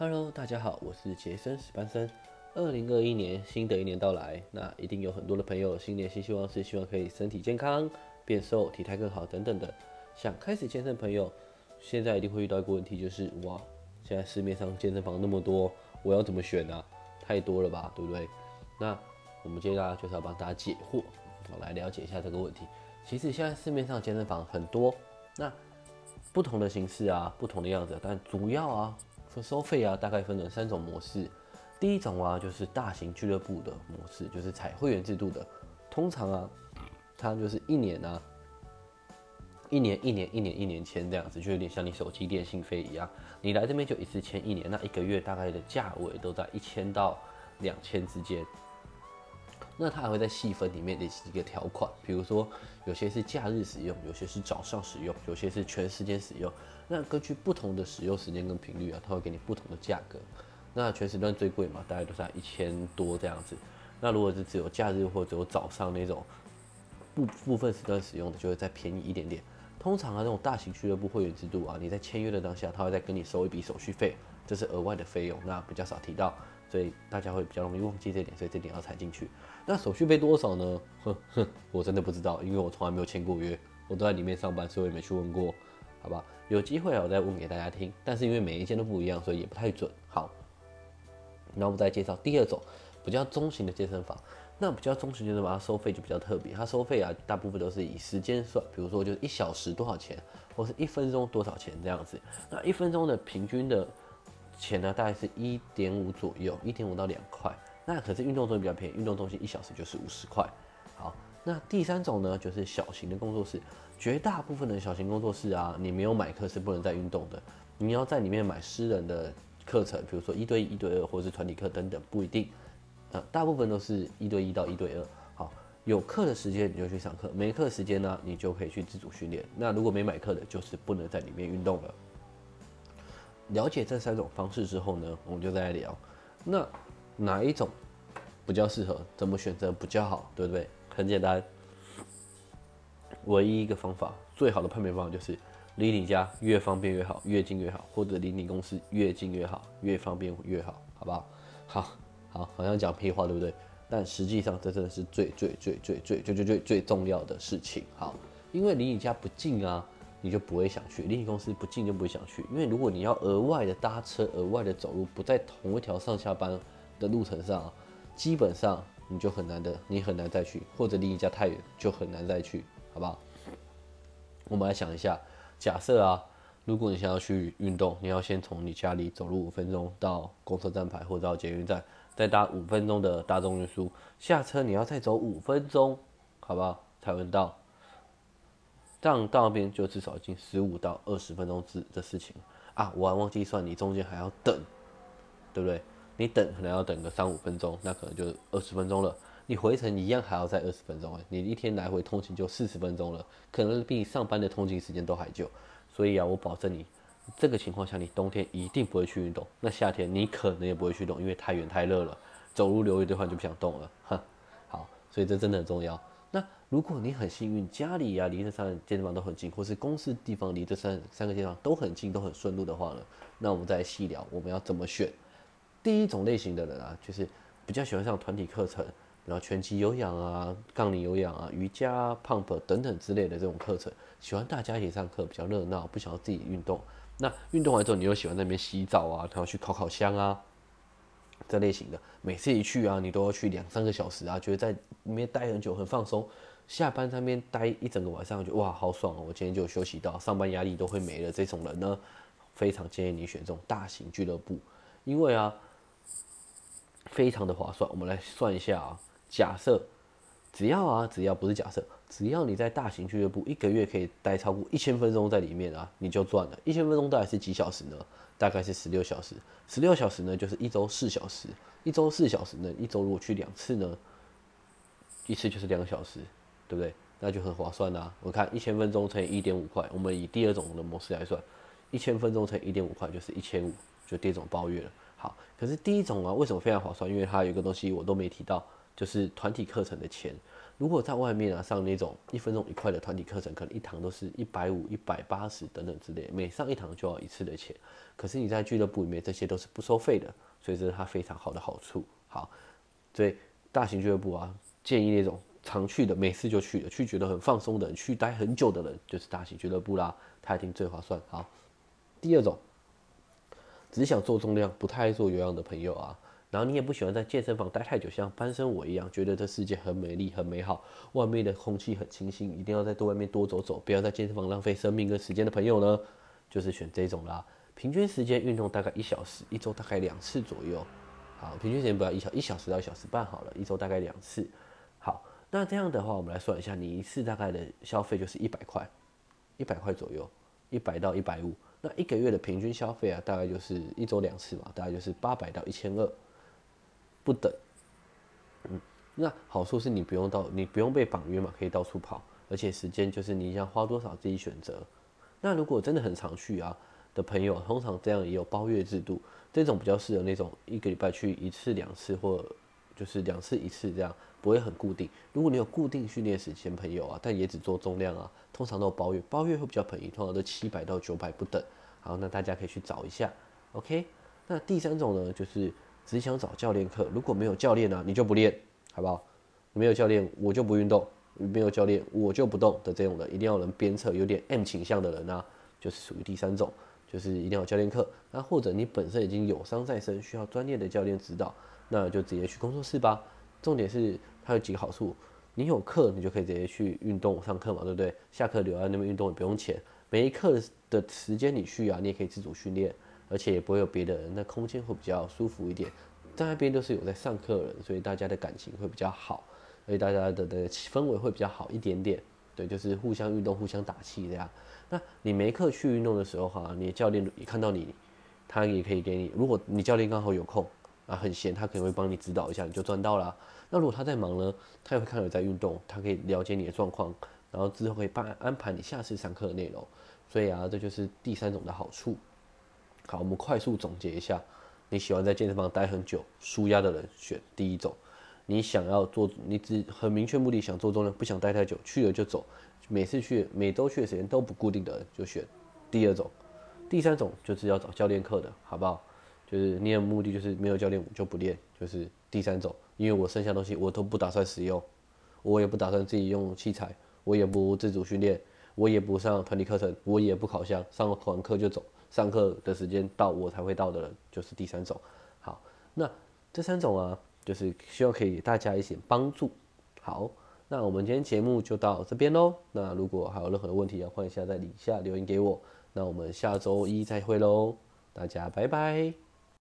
Hello，大家好，我是杰森史班森。二零二一年新的一年到来，那一定有很多的朋友新年新希望是希望可以身体健康、变瘦、体态更好等等的。想开始健身的朋友，现在一定会遇到一个问题，就是哇，现在市面上健身房那么多，我要怎么选呢？太多了吧，对不对？那我们接下来就是要帮大家解惑，我来了解一下这个问题。其实现在市面上健身房很多，那不同的形式啊，不同的样子，但主要啊。收费啊，大概分成三种模式。第一种啊，就是大型俱乐部的模式，就是采会员制度的。通常啊，它就是一年啊，一年一年一年一年签这样子，就有点像你手机电信费一样。你来这边就一次签一年，那一个月大概的价位都在一千到两千之间。那它还会在细分里面的几个条款，比如说有些是假日使用，有些是早上使用，有些是全时间使用。那根据不同的使用时间跟频率啊，它会给你不同的价格。那全时段最贵嘛，大概都在一千多这样子。那如果是只有假日或者有早上那种部部分时段使用的，就会再便宜一点点。通常啊，这种大型俱乐部会员制度啊，你在签约的当下，他会再跟你收一笔手续费，这是额外的费用，那比较少提到。所以大家会比较容易忘记这点，所以这点要踩进去。那手续费多少呢？哼哼，我真的不知道，因为我从来没有签过约，我都在里面上班，所以我也没去问过，好吧？有机会我再问给大家听。但是因为每一间都不一样，所以也不太准。好，那我们再介绍第二种比较中型的健身房。那比较中型健身房，它收费就比较特别，它收费啊，大部分都是以时间算，比如说就是一小时多少钱，或是一分钟多少钱这样子。那一分钟的平均的。钱呢，大概是一点五左右，一点五到两块。那可是运动中心比较便宜，运动中心一小时就是五十块。好，那第三种呢，就是小型的工作室。绝大部分的小型工作室啊，你没有买课是不能再运动的。你要在里面买私人的课程，比如说一对一、一对二，或者是团体课等等，不一定。呃，大部分都是一对一到一对二。好，有课的时间你就去上课，没课时间呢，你就可以去自主训练。那如果没买课的，就是不能在里面运动了。了解这三种方式之后呢，我们就再来聊，那哪一种比较适合？怎么选择比较好？对不对？很简单，唯一一个方法，最好的判别方法就是离你家越方便越好，越近越好，或者离你公司越近越好，越方便越好，好不好？好，好，好像讲屁话，对不对？但实际上这真的是最最最最最最最最最重要的事情。好，因为离你家不近啊。你就不会想去，离你公司不近就不会想去，因为如果你要额外的搭车、额外的走路，不在同一条上下班的路程上，基本上你就很难的，你很难再去，或者离你家太远就很难再去，好不好？我们来想一下，假设啊，如果你想要去运动，你要先从你家里走路五分钟到公车站牌或者到捷运站，再搭五分钟的大众运输，下车你要再走五分钟，好不好？才能到。这样到那边就至少已经十五到二十分钟之的事情啊！我还忘记算，你中间还要等，对不对？你等可能要等个三五分钟，那可能就二十分钟了。你回程一样还要再二十分钟哎！你一天来回通勤就四十分钟了，可能比你上班的通勤时间都还久。所以啊，我保证你这个情况下，你冬天一定不会去运动。那夏天你可能也不会去动，因为太远太热了，走路流一堆汗就不想动了。哼，好，所以这真的很重要。那如果你很幸运，家里呀离这三个健身房都很近，或是公司地方离这三三个健身房都很近，都很顺路的话呢，那我们再细聊我们要怎么选。第一种类型的人啊，就是比较喜欢上团体课程，然后拳击有氧啊、杠铃有氧啊、瑜伽、pump 等等之类的这种课程，喜欢大家一起上课，比较热闹，不想要自己运动。那运动完之后，你又喜欢那边洗澡啊，然后去烤烤箱啊。这类型的，每次一去啊，你都要去两三个小时啊，觉得在里面待很久，很放松。下班那边待一整个晚上，就哇，好爽哦！我今天就休息到，上班压力都会没了。这种人呢，非常建议你选这种大型俱乐部，因为啊，非常的划算。我们来算一下啊，假设只要啊，只要不是假设，只要你在大型俱乐部一个月可以待超过一千分钟在里面啊，你就赚了。一千分钟大概是几小时呢？大概是十六小时，十六小时呢，就是一周四小时，一周四小时呢，一周如果去两次呢，一次就是两个小时，对不对？那就很划算啦。我看一千分钟乘以一点五块，我们以第二种的模式来算，一千分钟乘以一点五块就是一千五，就第二种包月了。好，可是第一种啊，为什么非常划算？因为它有一个东西我都没提到，就是团体课程的钱。如果在外面啊上那种一分钟一块的团体课程，可能一堂都是一百五、一百八十等等之类，每上一堂就要一次的钱。可是你在俱乐部里面，这些都是不收费的，所以这是它非常好的好处。好，所以大型俱乐部啊，建议那种常去的，每次就去的，去觉得很放松的人，去待很久的人，就是大型俱乐部啦，它一定最划算。好，第二种，只想做重量，不太爱做有氧的朋友啊。然后你也不喜欢在健身房待太久，像班生我一样，觉得这世界很美丽、很美好，外面的空气很清新，一定要在多外面多走走，不要在健身房浪费生命跟时间的朋友呢，就是选这种啦。平均时间运动大概一小时，一周大概两次左右。好，平均时间不要一小一小时到一小时半好了，一周大概两次。好，那这样的话，我们来算一下，你一次大概的消费就是一百块，一百块左右，一百到一百五。那一个月的平均消费啊，大概就是一周两次嘛，大概就是八百到一千二。不等，嗯，那好处是你不用到，你不用被绑约嘛，可以到处跑，而且时间就是你想花多少自己选择。那如果真的很常去啊的朋友，通常这样也有包月制度，这种比较适合那种一个礼拜去一次两次，或就是两次一次这样，不会很固定。如果你有固定训练时间，朋友啊，但也只做重量啊，通常都有包月，包月会比较便宜，通常都七百到九百不等。好，那大家可以去找一下。OK，那第三种呢，就是。只想找教练课，如果没有教练呢，你就不练，好不好？没有教练，我就不运动；没有教练，我就不动的这种人，一定要能鞭策，有点 M 倾向的人啊，就是属于第三种，就是一定要教练课。那或者你本身已经有伤在身，需要专业的教练指导，那就直接去工作室吧。重点是它有几个好处，你有课，你就可以直接去运动上课嘛，对不对？下课留在那边运动也不用钱，每一课的时间你去啊，你也可以自主训练。而且也不会有别的人，那空间会比较舒服一点。在那边都是有在上课的人，所以大家的感情会比较好，所以大家的的氛围会比较好一点点。对，就是互相运动、互相打气这样。那你没课去运动的时候哈，你教练一看到你，他也可以给你。如果你教练刚好有空啊，很闲，他可能会帮你指导一下，你就赚到了。那如果他在忙呢，他也会看到你在运动，他可以了解你的状况，然后之后可以帮安排你下次上课的内容。所以啊，这就是第三种的好处。好，我们快速总结一下：你喜欢在健身房待很久、舒压的人选第一种；你想要做，你只很明确目的想做重量，不想待太久，去了就走，每次去、每周去的时间都不固定的就选第二种。第三种就是要找教练课的，好不好？就是你有目的，就是没有教练就不练，就是第三种。因为我剩下东西我都不打算使用，我也不打算自己用器材，我也不自主训练，我也不上团体课程，我也不考箱，上完课就走。上课的时间到我才会到的人，就是第三种。好，那这三种啊，就是希望可以大家一起帮助。好，那我们今天节目就到这边喽。那如果还有任何问题，欢迎下在底下留言给我。那我们下周一再会喽，大家拜拜。